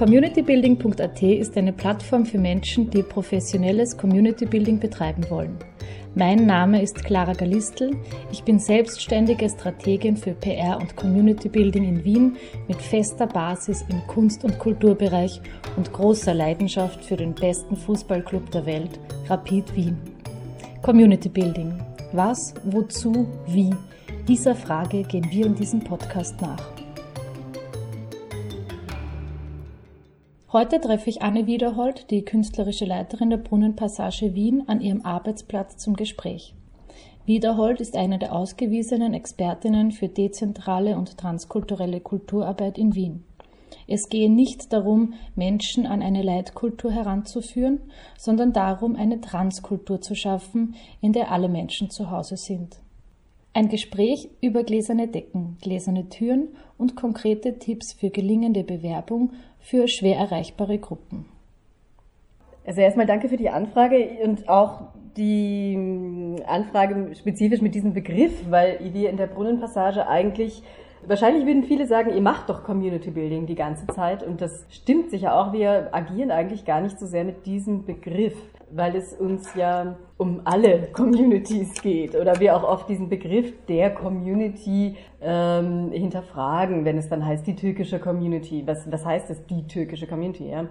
Communitybuilding.at ist eine Plattform für Menschen, die professionelles Community Building betreiben wollen. Mein Name ist Clara Galistl. Ich bin selbstständige Strategin für PR und Community Building in Wien mit fester Basis im Kunst- und Kulturbereich und großer Leidenschaft für den besten Fußballclub der Welt, Rapid Wien. Community Building. Was, wozu, wie? Dieser Frage gehen wir in diesem Podcast nach. Heute treffe ich Anne Wiederhold, die künstlerische Leiterin der Brunnenpassage Wien, an ihrem Arbeitsplatz zum Gespräch. Wiederhold ist eine der ausgewiesenen Expertinnen für dezentrale und transkulturelle Kulturarbeit in Wien. Es gehe nicht darum, Menschen an eine Leitkultur heranzuführen, sondern darum, eine Transkultur zu schaffen, in der alle Menschen zu Hause sind. Ein Gespräch über gläserne Decken, gläserne Türen und konkrete Tipps für gelingende Bewerbung für schwer erreichbare Gruppen. Also erstmal danke für die Anfrage und auch die Anfrage spezifisch mit diesem Begriff, weil wir in der Brunnenpassage eigentlich Wahrscheinlich würden viele sagen, ihr macht doch Community Building die ganze Zeit und das stimmt sicher auch. Wir agieren eigentlich gar nicht so sehr mit diesem Begriff, weil es uns ja um alle Communities geht oder wir auch oft diesen Begriff der Community ähm, hinterfragen, wenn es dann heißt die türkische Community. Was, was heißt das, die türkische Community? Ja?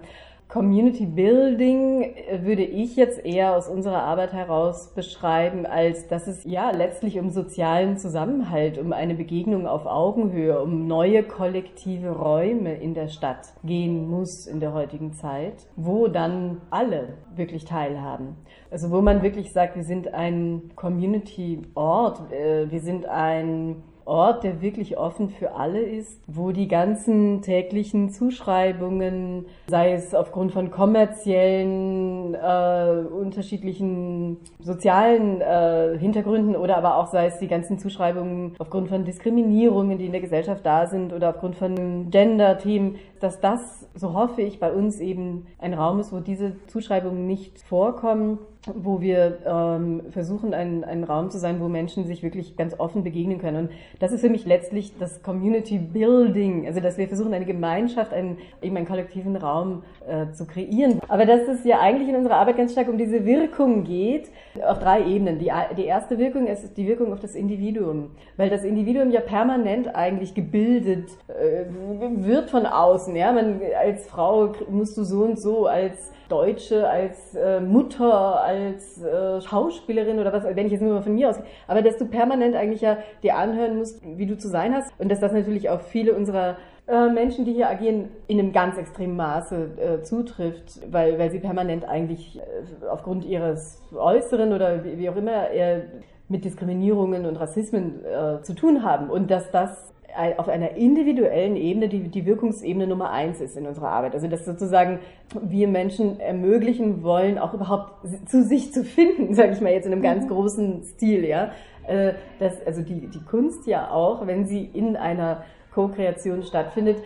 Community Building würde ich jetzt eher aus unserer Arbeit heraus beschreiben, als dass es ja letztlich um sozialen Zusammenhalt, um eine Begegnung auf Augenhöhe, um neue kollektive Räume in der Stadt gehen muss in der heutigen Zeit, wo dann alle wirklich teilhaben. Also wo man wirklich sagt, wir sind ein Community-Ort, äh, wir sind ein Ort, der wirklich offen für alle ist, wo die ganzen täglichen Zuschreibungen, sei es aufgrund von kommerziellen, äh, unterschiedlichen sozialen äh, Hintergründen oder aber auch sei es die ganzen Zuschreibungen aufgrund von Diskriminierungen, die in der Gesellschaft da sind oder aufgrund von Gender-Themen, dass das, so hoffe ich, bei uns eben ein Raum ist, wo diese Zuschreibungen nicht vorkommen wo wir ähm, versuchen, ein, ein Raum zu sein, wo Menschen sich wirklich ganz offen begegnen können. Und das ist für mich letztlich das Community Building, also dass wir versuchen, eine Gemeinschaft, einen, eben einen kollektiven Raum äh, zu kreieren. Aber dass es ja eigentlich in unserer Arbeit ganz stark um diese Wirkung geht, auf drei Ebenen. Die, die erste Wirkung ist die Wirkung auf das Individuum, weil das Individuum ja permanent eigentlich gebildet äh, wird von außen. Ja, man als Frau musst du so und so als Deutsche, als äh, Mutter, als äh, Schauspielerin oder was, wenn ich jetzt nur mal von mir aus, aber dass du permanent eigentlich ja dir anhören musst, wie du zu sein hast und dass das natürlich auf viele unserer äh, Menschen, die hier agieren, in einem ganz extremen Maße äh, zutrifft, weil, weil sie permanent eigentlich äh, aufgrund ihres Äußeren oder wie, wie auch immer äh, mit Diskriminierungen und Rassismen äh, zu tun haben und dass das auf einer individuellen Ebene die, die Wirkungsebene Nummer eins ist in unserer Arbeit. Also dass sozusagen wir Menschen ermöglichen wollen, auch überhaupt zu sich zu finden, sage ich mal jetzt in einem ganz mhm. großen Stil, ja. Äh, dass, also die, die Kunst ja auch, wenn sie in einer Co-Kreation stattfindet,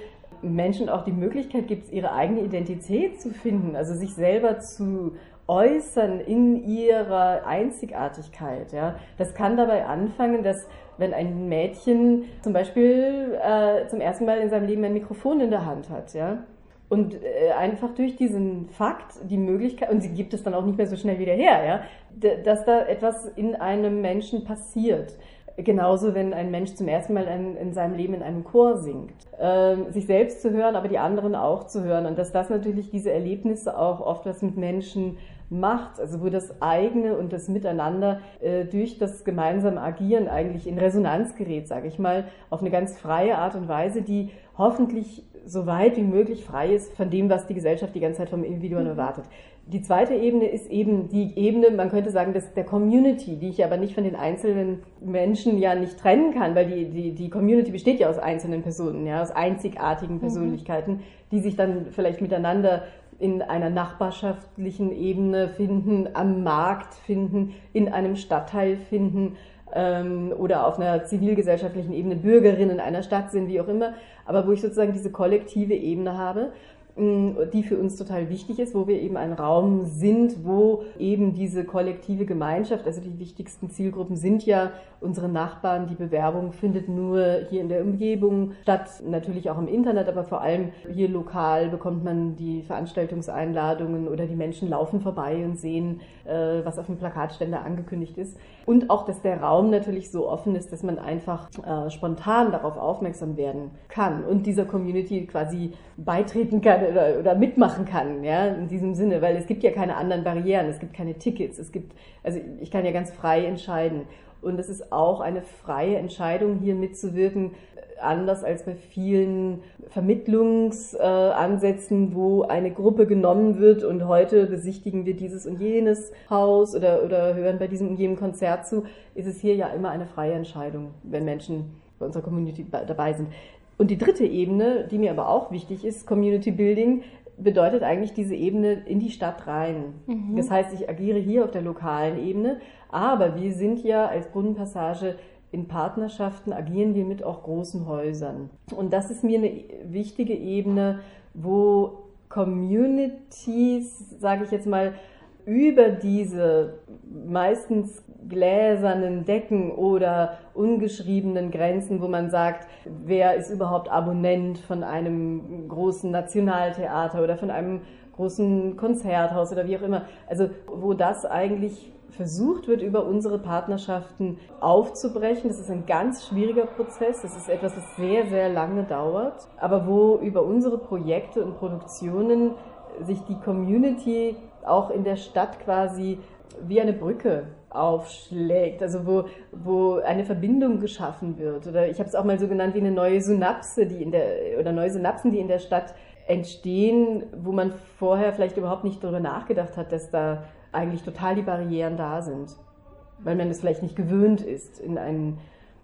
Menschen auch die Möglichkeit gibt, ihre eigene Identität zu finden, also sich selber zu äußern in ihrer Einzigartigkeit. Ja. Das kann dabei anfangen, dass wenn ein Mädchen zum Beispiel äh, zum ersten Mal in seinem Leben ein Mikrofon in der Hand hat, ja, und äh, einfach durch diesen Fakt die Möglichkeit, und sie gibt es dann auch nicht mehr so schnell wieder her, ja, dass da etwas in einem Menschen passiert. Genauso, wenn ein Mensch zum ersten Mal in, in seinem Leben in einem Chor singt. Ähm, sich selbst zu hören, aber die anderen auch zu hören. Und dass das natürlich diese Erlebnisse auch oft was mit Menschen macht, also wo das eigene und das Miteinander äh, durch das gemeinsame Agieren eigentlich in Resonanz gerät, sage ich mal, auf eine ganz freie Art und Weise, die hoffentlich so weit wie möglich frei ist von dem, was die Gesellschaft die ganze Zeit vom Individuum mhm. erwartet. Die zweite Ebene ist eben die Ebene, man könnte sagen, des, der Community, die ich aber nicht von den einzelnen Menschen ja nicht trennen kann, weil die, die, die Community besteht ja aus einzelnen Personen, ja, aus einzigartigen mhm. Persönlichkeiten, die sich dann vielleicht miteinander in einer nachbarschaftlichen Ebene finden, am Markt finden, in einem Stadtteil finden ähm, oder auf einer zivilgesellschaftlichen Ebene Bürgerinnen einer Stadt sind, wie auch immer, aber wo ich sozusagen diese kollektive Ebene habe die für uns total wichtig ist, wo wir eben ein Raum sind, wo eben diese kollektive Gemeinschaft, also die wichtigsten Zielgruppen sind ja unsere Nachbarn. Die Bewerbung findet nur hier in der Umgebung statt, natürlich auch im Internet, aber vor allem hier lokal bekommt man die Veranstaltungseinladungen oder die Menschen laufen vorbei und sehen, äh, was auf dem Plakatständer angekündigt ist. Und auch, dass der Raum natürlich so offen ist, dass man einfach äh, spontan darauf aufmerksam werden kann und dieser Community quasi beitreten kann oder, oder mitmachen kann, ja, in diesem Sinne, weil es gibt ja keine anderen Barrieren, es gibt keine Tickets, es gibt, also ich kann ja ganz frei entscheiden. Und es ist auch eine freie Entscheidung, hier mitzuwirken, anders als bei vielen Vermittlungsansätzen, wo eine Gruppe genommen wird und heute besichtigen wir dieses und jenes Haus oder, oder hören bei diesem und jenem Konzert zu, ist es hier ja immer eine freie Entscheidung, wenn Menschen bei unserer Community dabei sind. Und die dritte Ebene, die mir aber auch wichtig ist, Community Building, bedeutet eigentlich diese Ebene in die Stadt rein. Mhm. Das heißt, ich agiere hier auf der lokalen Ebene, aber wir sind ja als Brunnenpassage in Partnerschaften, agieren wir mit auch großen Häusern. Und das ist mir eine wichtige Ebene, wo Communities, sage ich jetzt mal, über diese meistens gläsernen Decken oder ungeschriebenen Grenzen, wo man sagt, wer ist überhaupt Abonnent von einem großen Nationaltheater oder von einem großen Konzerthaus oder wie auch immer. Also wo das eigentlich versucht wird, über unsere Partnerschaften aufzubrechen. Das ist ein ganz schwieriger Prozess. Das ist etwas, das sehr, sehr lange dauert. Aber wo über unsere Projekte und Produktionen sich die Community auch in der Stadt quasi wie eine Brücke aufschlägt, also wo, wo eine Verbindung geschaffen wird. Oder ich habe es auch mal so genannt wie eine neue Synapse, die in der, oder neue Synapsen, die in der Stadt entstehen, wo man vorher vielleicht überhaupt nicht darüber nachgedacht hat, dass da eigentlich total die Barrieren da sind. Weil man es vielleicht nicht gewöhnt ist, in einen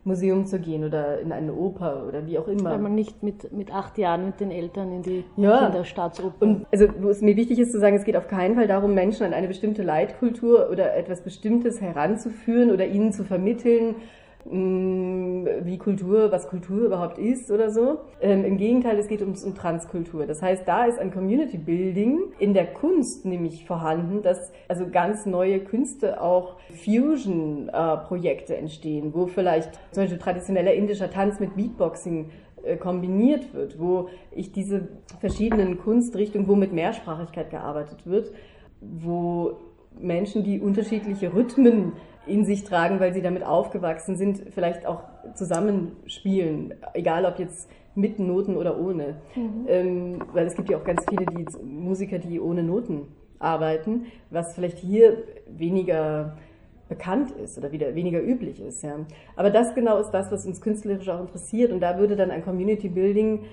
Museum zu gehen oder in eine Oper oder wie auch immer. Weil man nicht mit, mit acht Jahren mit den Eltern in die ja. Kinderstaatsoper. Und also, wo es mir wichtig ist zu sagen, es geht auf keinen Fall darum, Menschen an eine bestimmte Leitkultur oder etwas Bestimmtes heranzuführen oder ihnen zu vermitteln, wie Kultur, was Kultur überhaupt ist oder so. Ähm, Im Gegenteil, es geht um, um Transkultur. Das heißt, da ist ein Community Building in der Kunst nämlich vorhanden, dass also ganz neue Künste auch Fusion-Projekte äh, entstehen, wo vielleicht zum Beispiel traditioneller indischer Tanz mit Beatboxing äh, kombiniert wird, wo ich diese verschiedenen Kunstrichtungen, wo mit Mehrsprachigkeit gearbeitet wird, wo Menschen, die unterschiedliche Rhythmen in sich tragen, weil sie damit aufgewachsen sind, vielleicht auch zusammenspielen, egal ob jetzt mit Noten oder ohne. Mhm. Ähm, weil es gibt ja auch ganz viele die Musiker, die ohne Noten arbeiten, was vielleicht hier weniger bekannt ist oder wieder weniger üblich ist. Ja. Aber das genau ist das, was uns künstlerisch auch interessiert und da würde dann ein Community Building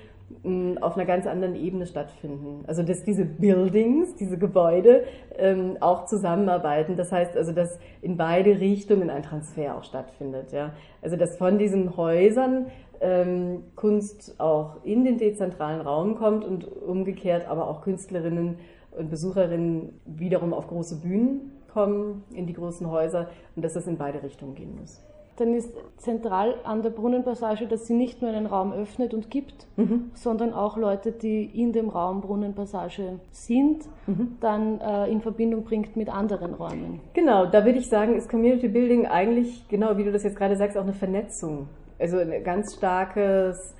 auf einer ganz anderen Ebene stattfinden. Also dass diese Buildings, diese Gebäude ähm, auch zusammenarbeiten. Das heißt also, dass in beide Richtungen ein Transfer auch stattfindet. Ja? Also dass von diesen Häusern ähm, Kunst auch in den dezentralen Raum kommt und umgekehrt aber auch Künstlerinnen und Besucherinnen wiederum auf große Bühnen kommen, in die großen Häuser und dass das in beide Richtungen gehen muss dann ist zentral an der Brunnenpassage, dass sie nicht nur einen Raum öffnet und gibt, mhm. sondern auch Leute, die in dem Raum Brunnenpassage sind, mhm. dann äh, in Verbindung bringt mit anderen Räumen. Genau, da würde ich sagen, ist Community Building eigentlich, genau wie du das jetzt gerade sagst, auch eine Vernetzung. Also ein ganz starkes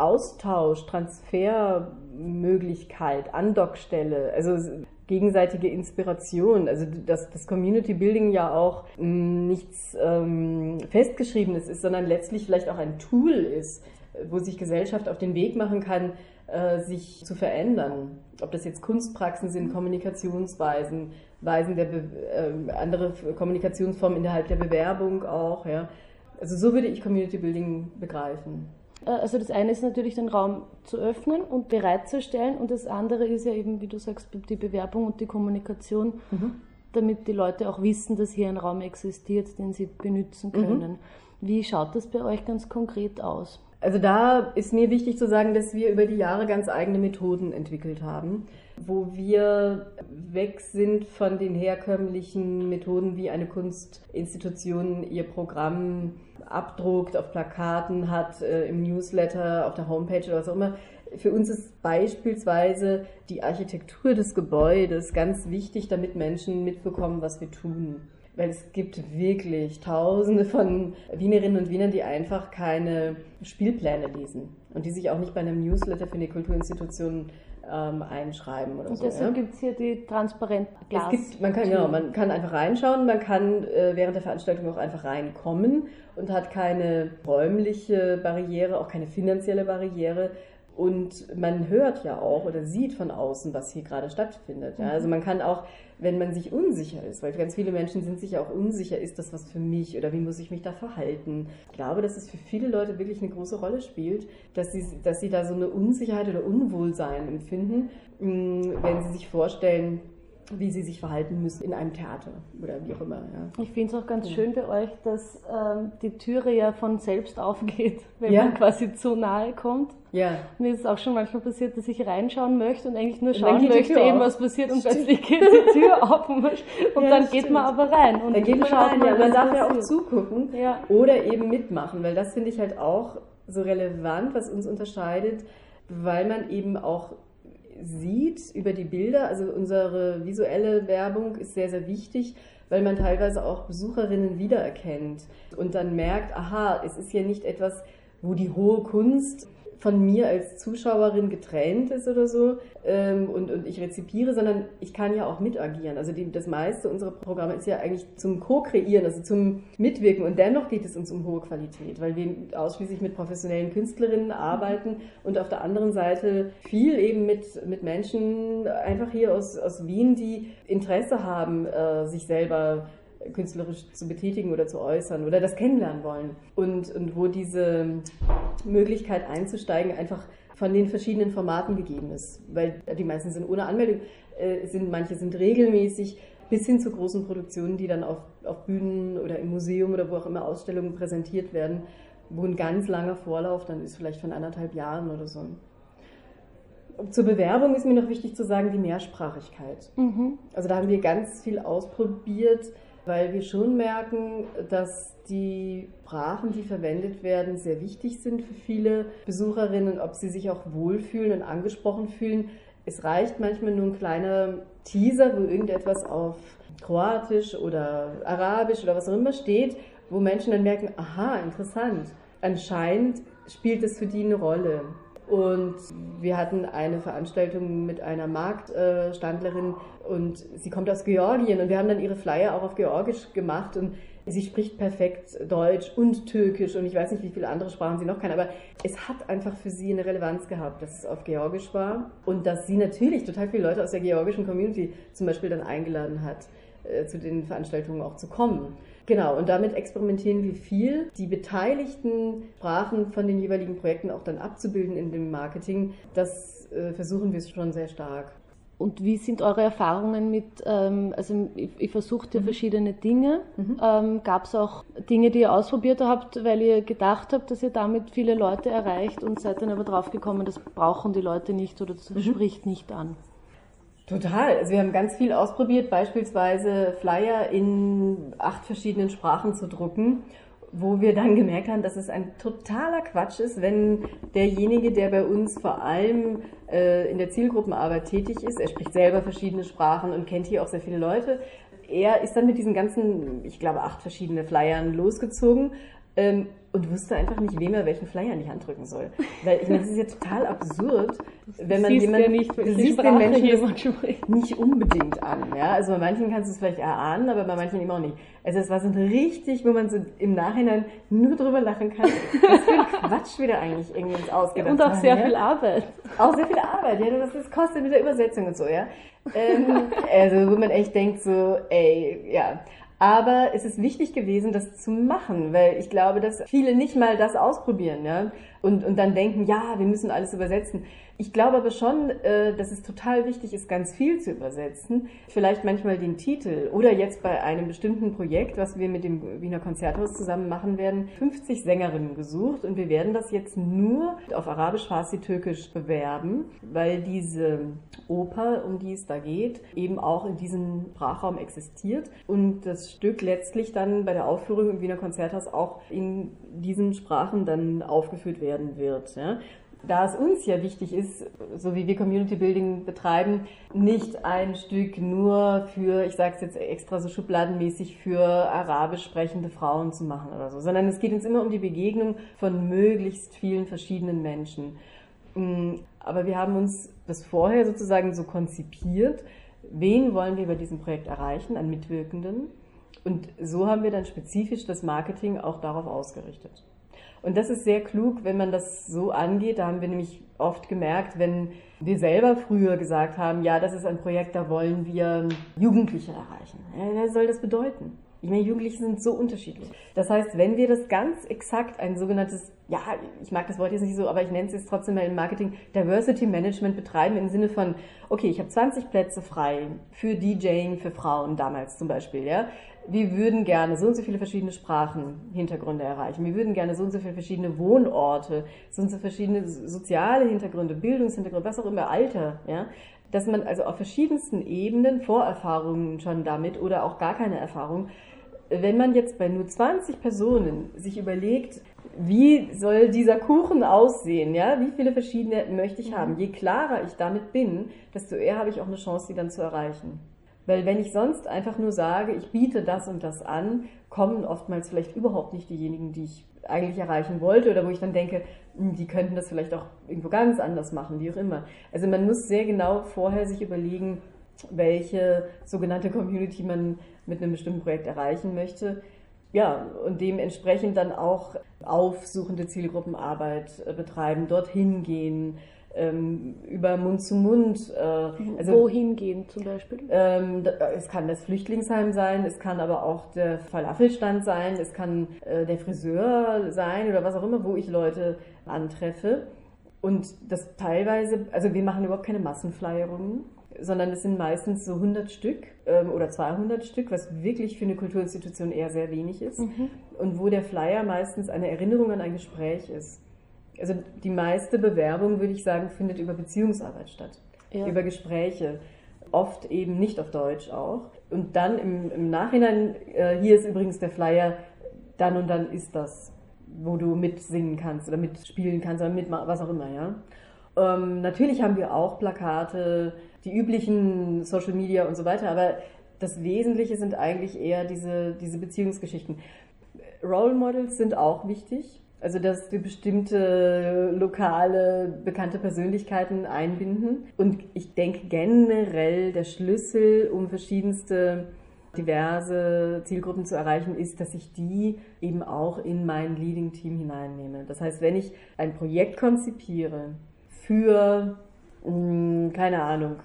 Austausch, Transfermöglichkeit, Andockstelle. Also gegenseitige Inspiration. Also dass das Community Building ja auch mm, nichts ähm, Festgeschriebenes ist, sondern letztlich vielleicht auch ein Tool ist, wo sich Gesellschaft auf den Weg machen kann, äh, sich zu verändern. Ob das jetzt Kunstpraxen sind, Kommunikationsweisen, Weisen der Be äh, andere Kommunikationsformen innerhalb der Bewerbung auch. Ja. Also so würde ich Community Building begreifen. Äh, also das eine ist natürlich den Raum zu öffnen und bereitzustellen und das andere ist ja eben, wie du sagst, die Bewerbung und die Kommunikation, mhm. damit die Leute auch wissen, dass hier ein Raum existiert, den sie benutzen mhm. können. Mhm. Wie schaut das bei euch ganz konkret aus? Also da ist mir wichtig zu sagen, dass wir über die Jahre ganz eigene Methoden entwickelt haben, wo wir weg sind von den herkömmlichen Methoden, wie eine Kunstinstitution ihr Programm abdruckt, auf Plakaten hat, äh, im Newsletter, auf der Homepage oder was auch immer. Für uns ist beispielsweise die Architektur des Gebäudes ganz wichtig, damit Menschen mitbekommen, was wir tun. Weil es gibt wirklich Tausende von Wienerinnen und Wienern, die einfach keine Spielpläne lesen und die sich auch nicht bei einem Newsletter für eine Kulturinstitution ähm, einschreiben oder und so. deshalb ja. gibt es hier die transparenten Glas. Es gibt, man kann, genau, man kann einfach reinschauen, man kann äh, während der Veranstaltung auch einfach reinkommen und hat keine räumliche Barriere, auch keine finanzielle Barriere. Und man hört ja auch oder sieht von außen, was hier gerade stattfindet. Ja? Also man kann auch, wenn man sich unsicher ist, weil ganz viele Menschen sind sich ja auch unsicher, ist das was für mich oder wie muss ich mich da verhalten? Ich glaube, dass es für viele Leute wirklich eine große Rolle spielt, dass sie, dass sie da so eine Unsicherheit oder Unwohlsein empfinden, mh, wenn sie sich vorstellen, wie sie sich verhalten müssen in einem Theater oder wie auch immer. Ja. Ich finde es auch ganz schön bei euch, dass ähm, die Türe ja von selbst aufgeht, wenn Ja. man quasi zu nahe kommt. Ja, Mir ist es auch schon manchmal passiert, dass ich reinschauen möchte und eigentlich nur dann schauen möchte, eben auf. was passiert und plötzlich geht die Tür auf und, man- und Ja, dann geht stimmt. man aber rein. Und da geht man schaut rein, ja, man darf ja auch zugucken Ja. oder eben mitmachen, weil das finde ich halt auch so relevant, was uns unterscheidet, weil man eben auch sieht über die Bilder, also unsere visuelle Werbung ist sehr, sehr wichtig, weil man teilweise auch Besucherinnen wiedererkennt und dann merkt, aha, es ist hier nicht etwas, wo die hohe Kunst von mir als Zuschauerin getrennt ist oder so ähm, und, und ich rezipiere, sondern ich kann ja auch mitagieren. Also die, das meiste unserer Programme ist ja eigentlich zum Co-Kreieren, also zum Mitwirken und dennoch geht es uns um hohe Qualität, weil wir ausschließlich mit professionellen Künstlerinnen arbeiten und auf der anderen Seite viel eben mit, mit Menschen einfach hier aus, aus Wien, die Interesse haben, äh, sich selber künstlerisch zu betätigen oder zu äußern oder das kennenlernen wollen. Und, und wo diese Möglichkeit einzusteigen einfach von den verschiedenen Formaten gegeben ist. Weil die meisten sind ohne Anmeldung, äh, sind, manche sind regelmäßig, bis hin zu großen Produktionen, die dann auf, auf Bühnen oder im Museum oder wo auch immer Ausstellungen präsentiert werden, wo ein ganz langer Vorlauf dann ist, vielleicht von anderthalb Jahren oder so. Zur Bewerbung ist mir noch wichtig zu sagen, die Mehrsprachigkeit. Mhm. Also da haben wir ganz viel ausprobiert, weil wir schon merken, dass die Sprachen, die verwendet werden, sehr wichtig sind für viele Besucherinnen, ob sie sich auch wohlfühlen und angesprochen fühlen. Es reicht manchmal nur ein kleiner Teaser, wo irgendetwas auf Kroatisch oder Arabisch oder was auch immer steht, wo Menschen dann merken, aha, interessant. Anscheinend spielt es für die eine Rolle. Und wir hatten eine Veranstaltung mit einer Marktstandlerin und sie kommt aus Georgien und wir haben dann ihre Flyer auch auf Georgisch gemacht und sie spricht perfekt Deutsch und Türkisch und ich weiß nicht, wie viele andere Sprachen sie noch kann, aber es hat einfach für sie eine Relevanz gehabt, dass es auf Georgisch war und dass sie natürlich total viele Leute aus der georgischen Community zum Beispiel dann eingeladen hat, äh, zu den Veranstaltungen auch zu kommen. Genau, und damit experimentieren wir viel, die beteiligten Sprachen von den jeweiligen Projekten auch dann abzubilden in dem Marketing. Das äh, versuchen wir schon sehr stark. Und wie sind eure Erfahrungen mit, ähm, also ich, ich versucht ja verschiedene Dinge. Ähm, Gab es auch Dinge, die ihr ausprobiert habt, weil ihr gedacht habt, dass ihr damit viele Leute erreicht und seid dann aber draufgekommen, das brauchen die Leute nicht oder das spricht nicht an? Total. Also wir haben ganz viel ausprobiert, beispielsweise Flyer in acht verschiedenen Sprachen zu drucken, wo wir dann gemerkt haben, dass es ein totaler Quatsch ist, wenn derjenige, der bei uns vor allem äh, in der Zielgruppenarbeit tätig ist, er spricht selber verschiedene Sprachen und kennt hier auch sehr viele Leute, er ist dann mit diesen ganzen, ich glaube, acht verschiedene Flyern losgezogen ähm, und wusste einfach nicht, wem er welchen Flyer in die Hand drücken soll. Weil ich meine, das ist ja total absurd, wenn man jemanden, ja nicht, du siehst den Menschen nicht unbedingt an. Ja? Also bei manchen kannst du es vielleicht erahnen, aber bei manchen eben auch nicht. Also es war so ein richtig, wo man so im Nachhinein nur drüber lachen kann, was für ein Quatsch wir da eigentlich irgendwie uns ausgedacht Und auch sehr ja? viel Arbeit. Auch sehr viel Arbeit, ja, das, das kostet mit der Übersetzung und so, ja. Ähm, also, wo man echt denkt so, ey, ja. Aber es ist wichtig gewesen, das zu machen, weil ich glaube, dass viele nicht mal das ausprobieren, ja. Und, und dann denken, ja, wir müssen alles übersetzen. Ich glaube aber schon, äh, dass es total wichtig ist, ganz viel zu übersetzen. Vielleicht manchmal den Titel oder jetzt bei einem bestimmten Projekt, was wir mit dem Wiener Konzerthaus zusammen machen werden, 50 Sängerinnen gesucht und wir werden das jetzt nur auf Arabisch, Farsi, Türkisch bewerben, weil diese Oper, um die es da geht, eben auch in diesem Sprachraum existiert und das Stück letztlich dann bei der Aufführung im Wiener Konzerthaus auch in diesen Sprachen dann aufgeführt werden wird. Ja da es uns ja wichtig ist, so wie wir Community Building betreiben, nicht ein Stück nur für, ich sage es jetzt extra so schubladenmäßig, für arabisch sprechende Frauen zu machen oder so, sondern es geht uns immer um die Begegnung von möglichst vielen verschiedenen Menschen. Mm, aber wir haben uns das vorher sozusagen so konzipiert, wen wollen wir bei diesem Projekt erreichen an Mitwirkenden? Und so haben wir dann spezifisch das Marketing auch darauf ausgerichtet. Und das ist sehr klug, wenn man das so angeht. Da haben wir nämlich oft gemerkt, wenn wir selber früher gesagt haben, ja, das ist ein Projekt, da wollen wir Jugendliche erreichen. Ja, was soll das bedeuten? Ich meine, Jugendliche sind so unterschiedlich. Das heißt, wenn wir das ganz exakt ein sogenanntes, ja, ich mag das Wort jetzt nicht so, aber ich nenne es jetzt trotzdem mal im Marketing, Diversity Management betreiben im Sinne von, okay, ich habe 20 Plätze frei für DJing für Frauen damals zum Beispiel, ja wir würden gerne so und so viele verschiedene Sprachen, Hintergründe erreichen. Wir würden gerne so und so viele verschiedene Wohnorte, so und so verschiedene soziale Hintergründe, Bildungshintergründe, was auch immer, Alter, ja. Dass man also auf verschiedensten Ebenen Vorerfahrungen schon damit oder auch gar keine Erfahrung, wenn man jetzt bei nur 20 Personen sich überlegt, wie soll dieser Kuchen aussehen, ja, wie viele verschiedene möchte ich haben, je klarer ich damit bin, desto eher habe ich auch eine Chance, die dann zu erreichen. Weil wenn ich sonst einfach nur sage, ich biete das und das an, kommen oftmals vielleicht überhaupt nicht diejenigen, die ich eigentlich erreichen wollte oder wo ich dann denke, hm, die könnten das vielleicht auch irgendwo ganz anders machen, wie auch immer. Also man muss sehr genau vorher sich überlegen, welche sogenannte Community man mit einem bestimmten Projekt erreichen möchte. Ja, und dementsprechend dann auch aufsuchende Zielgruppenarbeit äh, betreiben, dorthin gehen, ähm, über Mund zu Mund. Äh, also, Wohin gehen zum Beispiel? Ähm, es kann das Flüchtlingsheim sein, es kann aber auch der Falafelstand sein, es kann äh, der Friseur sein oder was auch immer, wo ich Leute antreffe. Und das teilweise, also wir machen überhaupt keine Massenflyerungen, sondern es sind meistens so 100 Stück ähm, oder 200 Stück, was wirklich für eine Kulturinstitution eher sehr wenig ist. Mhm. Und wo der Flyer meistens eine Erinnerung an ein Gespräch ist also die meiste Bewerbung, würde ich sagen, findet über Beziehungsarbeit statt, ja. über Gespräche, oft eben nicht auf Deutsch auch. Und dann im, im Nachhinein, äh, hier ist übrigens der Flyer, dann und dann ist das, wo du mitsingen kannst oder mitspielen kannst oder mit was auch immer, ja. Ähm, natürlich haben wir auch Plakate, die üblichen Social Media und so weiter, aber das Wesentliche sind eigentlich eher diese, diese Beziehungsgeschichten. Role Models sind auch wichtig. Also, dass wir bestimmte lokale, bekannte Persönlichkeiten einbinden. Und ich denke generell, der Schlüssel, um verschiedenste diverse Zielgruppen zu erreichen, ist, dass ich die eben auch in mein Leading Team hineinnehme. Das heißt, wenn ich ein Projekt konzipiere für, hm, keine Ahnung,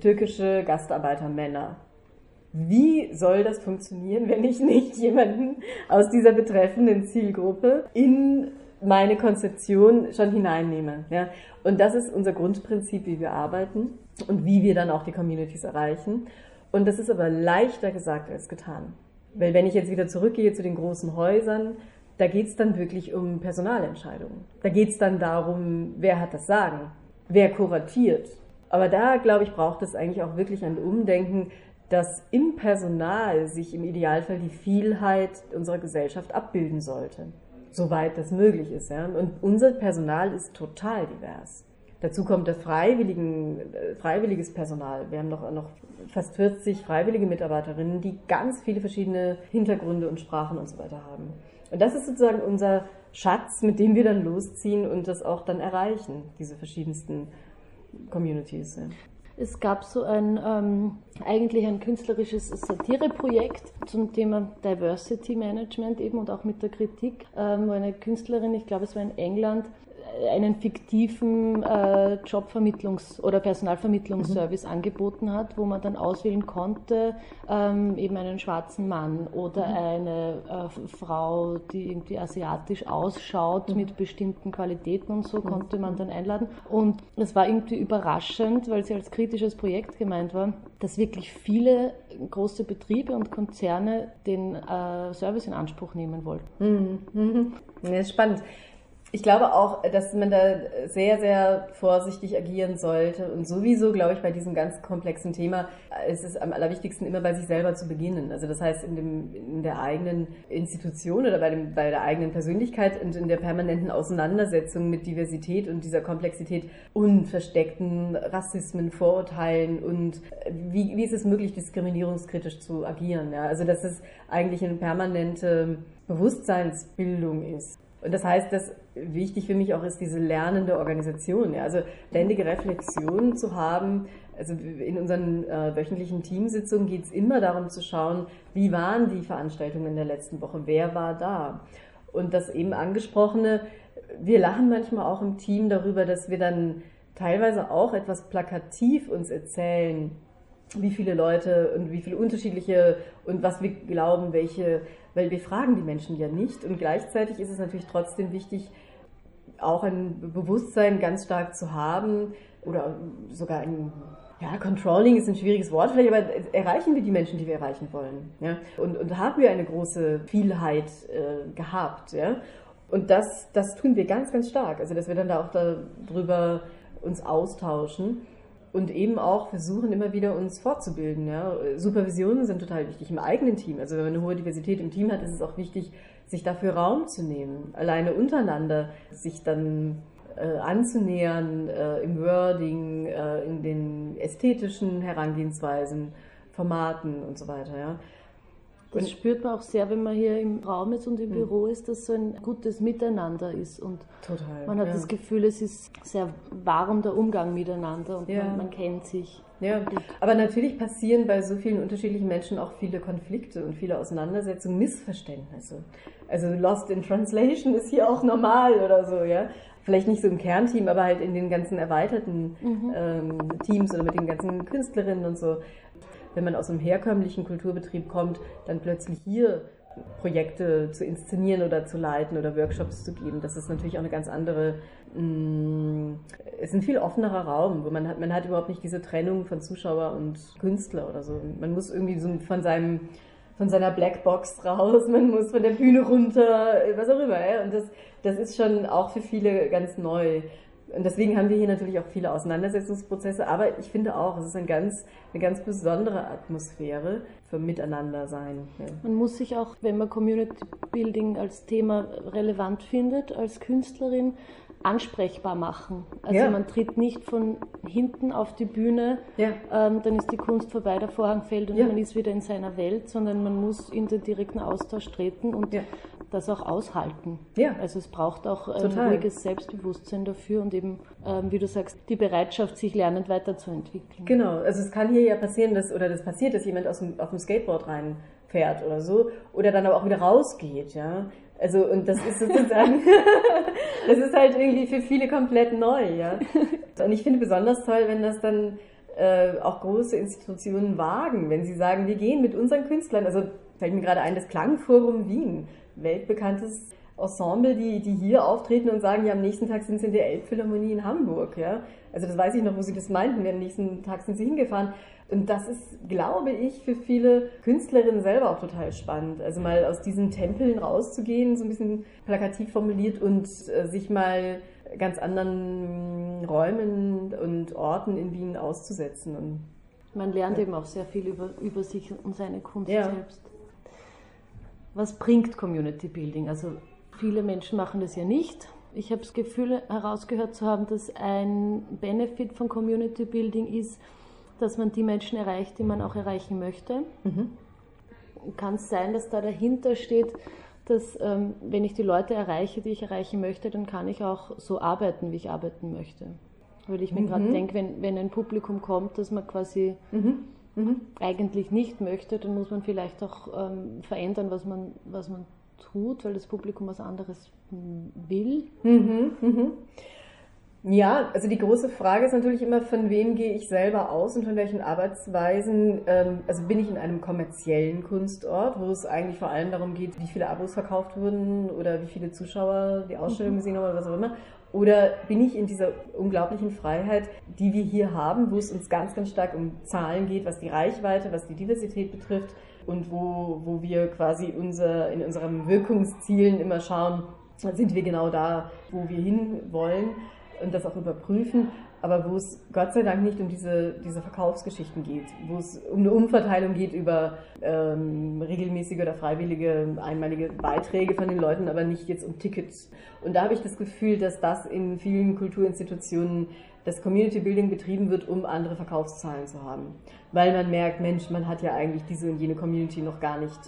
türkische Gastarbeitermänner, wie soll das funktionieren, wenn ich nicht jemanden aus dieser betreffenden Zielgruppe in meine Konzeption schon hineinnehme? Ja? Und das ist unser Grundprinzip, wie wir arbeiten und wie wir dann auch die Communities erreichen. Und das ist aber leichter gesagt als getan. Weil wenn ich jetzt wieder zurückgehe zu den großen Häusern, da geht es dann wirklich um Personalentscheidungen. Da geht es dann darum, wer hat das Sagen, wer kuratiert. Aber da, glaube ich, braucht es eigentlich auch wirklich ein Umdenken, dass im Personal sich im Idealfall die Vielheit unserer Gesellschaft abbilden sollte, soweit das möglich ist. Ja? Und unser Personal ist total divers. Dazu kommt das freiwilligen, äh, freiwilliges Personal. Wir haben noch, noch fast 40 freiwillige Mitarbeiterinnen, die ganz viele verschiedene Hintergründe und Sprachen und so weiter haben. Und das ist sozusagen unser Schatz, mit dem wir dann losziehen und das auch dann erreichen, diese verschiedensten Communities. Es gab so ein ähm, eigentlich ein künstlerisches Satireprojekt zum Thema Diversity Management eben und auch mit der Kritik, ähm, wo eine Künstlerin, ich glaube es war in England, einen fiktiven äh, Jobvermittlungs- oder Personalvermittlungsservice mhm. angeboten hat, wo man dann auswählen konnte, ähm, eben einen schwarzen Mann oder mhm. eine äh, Frau, die irgendwie asiatisch ausschaut mhm. mit bestimmten Qualitäten und so, mhm. konnte man dann einladen. Und es war irgendwie überraschend, weil sie als kritisches Projekt gemeint war, dass wirklich viele große Betriebe und Konzerne den äh, Service in Anspruch nehmen wollten. Mhm. mhm. Ja, spannend. Ich glaube auch, dass man da sehr, sehr vorsichtig agieren sollte. Und sowieso, glaube ich, bei diesem ganz komplexen Thema ist es am allerwichtigsten, immer bei sich selber zu beginnen. Also das heißt, in, dem, in der eigenen Institution oder bei, dem, bei der eigenen Persönlichkeit und in der permanenten Auseinandersetzung mit Diversität und dieser Komplexität und versteckten Rassismen, Vorurteilen und wie, wie ist es möglich, diskriminierungskritisch zu agieren. Ja? Also dass es eigentlich eine permanente Bewusstseinsbildung ist. Und das heißt, dass wichtig für mich auch ist diese lernende Organisation. Ja? Also ständige Reflexion zu haben. Also in unseren äh, wöchentlichen Teamsitzungen geht es immer darum zu schauen, wie waren die Veranstaltungen in der letzten Woche, wer war da. Und das eben angesprochene, wir lachen manchmal auch im Team darüber, dass wir dann teilweise auch etwas plakativ uns erzählen, wie viele Leute und wie viele unterschiedliche und was wir glauben, welche, weil wir fragen die Menschen ja nicht. Und gleichzeitig ist es natürlich trotzdem wichtig, auch ein Bewusstsein ganz stark zu haben oder sogar ein ja, Controlling ist ein schwieriges Wort vielleicht, aber erreichen wir die Menschen, die wir erreichen wollen? Ja? Und, und haben wir eine große Vielheit äh, gehabt? Ja? Und das, das tun wir ganz, ganz stark. Also, dass wir dann da auch darüber uns austauschen und eben auch versuchen, immer wieder uns fortzubilden. Ja. Supervisionen sind total wichtig im eigenen Team. Also wenn man eine hohe Diversität im Team hat, ist es auch wichtig, sich dafür Raum zu nehmen, alleine untereinander sich dann äh, anzunähern äh, im Wording, äh, in den ästhetischen Herangehensweisen, Formaten und so weiter. Ja. Das und spürt man auch sehr, wenn man hier im Raum ist und im mhm. Büro ist, dass so ein gutes Miteinander ist. Und Total, man hat ja. das Gefühl, es ist sehr warm der Umgang miteinander und ja. man, man, kennt sich. Ja, aber natürlich passieren bei so vielen unterschiedlichen Menschen auch viele Konflikte und viele Auseinandersetzungen, Missverständnisse. Also Lost in Translation ist hier auch normal oder so, ja. Vielleicht nicht so im Kernteam, aber halt in den ganzen erweiterten mhm. ähm, Teams oder mit den ganzen Künstlerinnen und so wenn man aus einem herkömmlichen Kulturbetrieb kommt, dann plötzlich hier Projekte zu inszenieren oder zu leiten oder Workshops zu geben. Das ist natürlich auch eine ganz andere, mh, mm, es ist ein viel offenerer Raum, wo man hat, man hat überhaupt nicht diese Trennung von Zuschauer und Künstler oder so. Man muss irgendwie so von seinem, von seiner Blackbox raus, man muss von der Bühne runter, was auch immer. Und das, das ist schon auch für viele ganz neu. Und deswegen haben wir hier natürlich auch viele Auseinandersetzungsprozesse, aber ich finde auch, es ist ein ganz, eine ganz besondere Atmosphäre für Miteinandersein. Ja. Man muss sich auch, wenn man Community Building als Thema relevant findet, als Künstlerin, ansprechbar machen. Also ja. man tritt nicht von hinten auf die Bühne, ja. ähm, dann ist die Kunst vorbei, der Vorhang fällt und man ist wieder in seiner Welt, sondern man muss in den direkten Austausch treten und das auch aushalten. Ja. Also es braucht auch ein ruhiges Selbstbewusstsein dafür und eben, ähm, wie du sagst, die Bereitschaft, sich lernend weiterzuentwickeln. Genau, also es kann hier ja passieren, dass, oder das passiert, dass jemand aus dem, auf dem Skateboard reinfährt oder so, oder dann aber auch wieder rausgeht, ja. Also, und das ist sozusagen, das ist halt irgendwie für viele komplett neu, ja. Und ich finde besonders toll, wenn das dann äh, auch große Institutionen wagen, wenn sie sagen, wir gehen mit unseren Künstlern, also fällt mir gerade ein, das Klangforum Wien, weltbekanntes Ensemble, die, die hier auftreten und sagen, ja, am nächsten Tag sind sie in der Elbphilharmonie in Hamburg, ja. Also das weiß ich noch, wo sie das meinten, am nächsten Tag sind sie hingefahren. Und das ist, glaube ich, für viele Künstlerinnen selber auch total spannend. Also mal aus diesen Tempeln rauszugehen, so ein bisschen plakativ formuliert und äh, sich mal ganz anderen Räumen und Orten in Wien auszusetzen. Und, Man lernt ja. eben auch sehr viel über, über sich und seine Kunst ja. selbst. Was bringt Community Building? Also viele Menschen machen das ja nicht. Ich habe das Gefühl herausgehört zu haben, dass ein Benefit von Community Building ist, dass man die Menschen erreicht, die man auch erreichen möchte. Mhm. Kann es sein, dass da dahinter steht, dass ähm, wenn ich die Leute erreiche, die ich erreichen möchte, dann kann ich auch so arbeiten, wie ich arbeiten möchte. Weil ich mir mhm. gerade denke, wenn, wenn ein Publikum kommt, dass man quasi mhm. Mhm. eigentlich nicht möchte, dann muss man vielleicht auch ähm, verändern, was man, was man tut, weil das Publikum was anderes will? Mhm, mhm. Ja, also die große Frage ist natürlich immer, von wem gehe ich selber aus und von welchen Arbeitsweisen. Ähm, also bin ich in einem kommerziellen Kunstort, wo es eigentlich vor allem darum geht, wie viele Abos verkauft wurden oder wie viele Zuschauer die Ausstellung mhm. gesehen haben oder was auch immer. Oder bin ich in dieser unglaublichen Freiheit, die wir hier haben, wo es uns ganz, ganz stark um Zahlen geht, was die Reichweite, was die Diversität betrifft und wo, wo wir quasi unser, in unseren Wirkungszielen immer schauen, sind wir genau da, wo wir hin wollen und das auch überprüfen, aber wo es Gott sei Dank nicht um diese, diese Verkaufsgeschichten geht, wo es um eine Umverteilung geht über ähm, regelmäßige oder freiwillige einmalige Beiträge von den Leuten, aber nicht jetzt um Tickets. Und da habe ich das Gefühl, dass das in vielen Kulturinstitutionen das Community Building betrieben wird, um andere Verkaufszahlen zu haben. Weil man merkt, Mensch, man hat ja eigentlich diese und jene Community noch gar nicht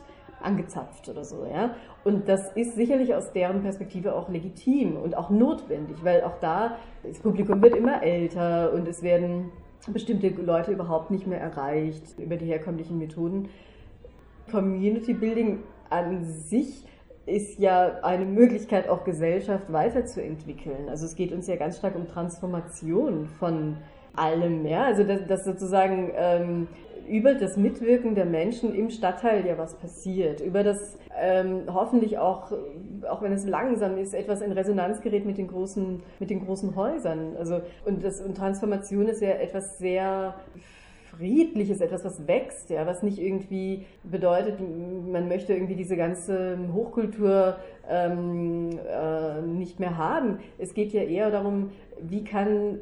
angezapft oder so, ja. Und das ist sicherlich aus deren Perspektive auch legitim und auch notwendig, weil auch da das Publikum wird immer älter und es werden bestimmte Leute überhaupt nicht mehr erreicht über die herkömmlichen Methoden. Community Building an sich ist ja eine Möglichkeit, auch Gesellschaft weiterzuentwickeln. Also es geht uns ja ganz stark um Transformation von allem, ja. Also dass, dass sozusagen ähm, über das Mitwirken der Menschen im Stadtteil ja was passiert, über das ähm, hoffentlich auch, auch wenn es langsam ist, etwas in Resonanz gerät mit den großen, mit den großen Häusern. Also und das und Transformation ist ja etwas sehr Friedliches, etwas, was wächst, ja, was nicht irgendwie bedeutet, man möchte irgendwie diese ganze Hochkultur ähm, äh, nicht mehr haben. Es geht ja eher darum, wie kann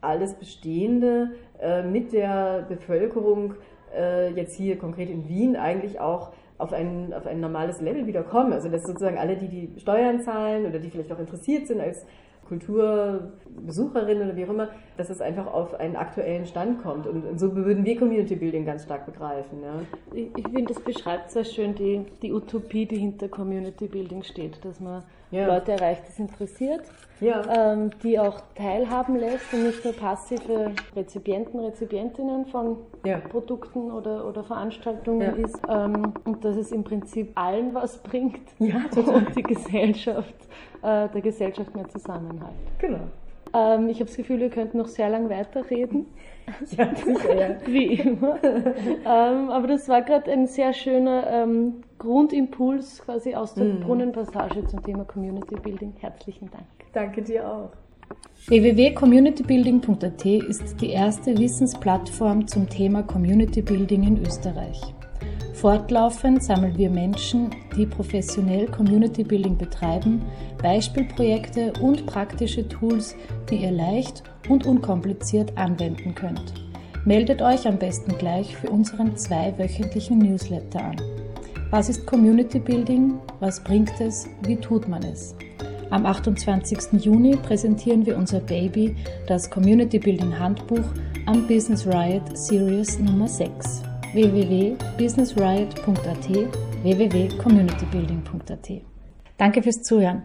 alles Bestehende äh, mit der Bevölkerung äh, jetzt hier konkret in Wien eigentlich auch auf ein, auf ein normales Level wieder kommen. Also dass sozusagen alle, die die Steuern zahlen oder die vielleicht auch interessiert sind als Kulturbesucherin oder wie auch immer, dass es einfach auf einen aktuellen Stand kommt. Und, und so würden wir Community Building ganz stark begreifen. Ja. Ich, ich finde, das beschreibt sehr schön die, die Utopie, die hinter Community Building steht, dass man ja. Leute erreicht, die es interessiert, ja. ähm, die auch teilhaben lässt und nicht nur passive Rezipienten, Rezipientinnen von ja. Produkten oder, oder Veranstaltungen ist ähm, und dass es im Prinzip allen was bringt und die Gesellschaft, äh, der Gesellschaft mehr Zusammenhalt. Genau. Ähm, ich habe das Gefühl, wir könnten noch sehr lang weiterreden. Ja, sicher, ja. Wie immer. ähm, aber das war gerade ein sehr schöner ähm, Grundimpuls quasi aus der mm. Brunnenpassage zum Thema Community Building. Herzlichen Dank. Danke dir auch. www.communitybuilding.at ist die erste Wissensplattform zum Thema Community Building in Österreich. Fortlaufend sammeln wir Menschen, die professionell Community Building betreiben, Beispielprojekte und praktische Tools, die ihr leicht und unkompliziert anwenden könnt. Meldet euch am besten gleich für unseren zweiwöchentlichen Newsletter an. Was ist Community Building? Was bringt es? Wie tut man es? Am 28. Juni präsentieren wir unser Baby, das Community Building Handbuch, am Business Riot Series Nummer 6 www.businessriot.at, www.communitybuilding.at. Danke fürs Zuhören.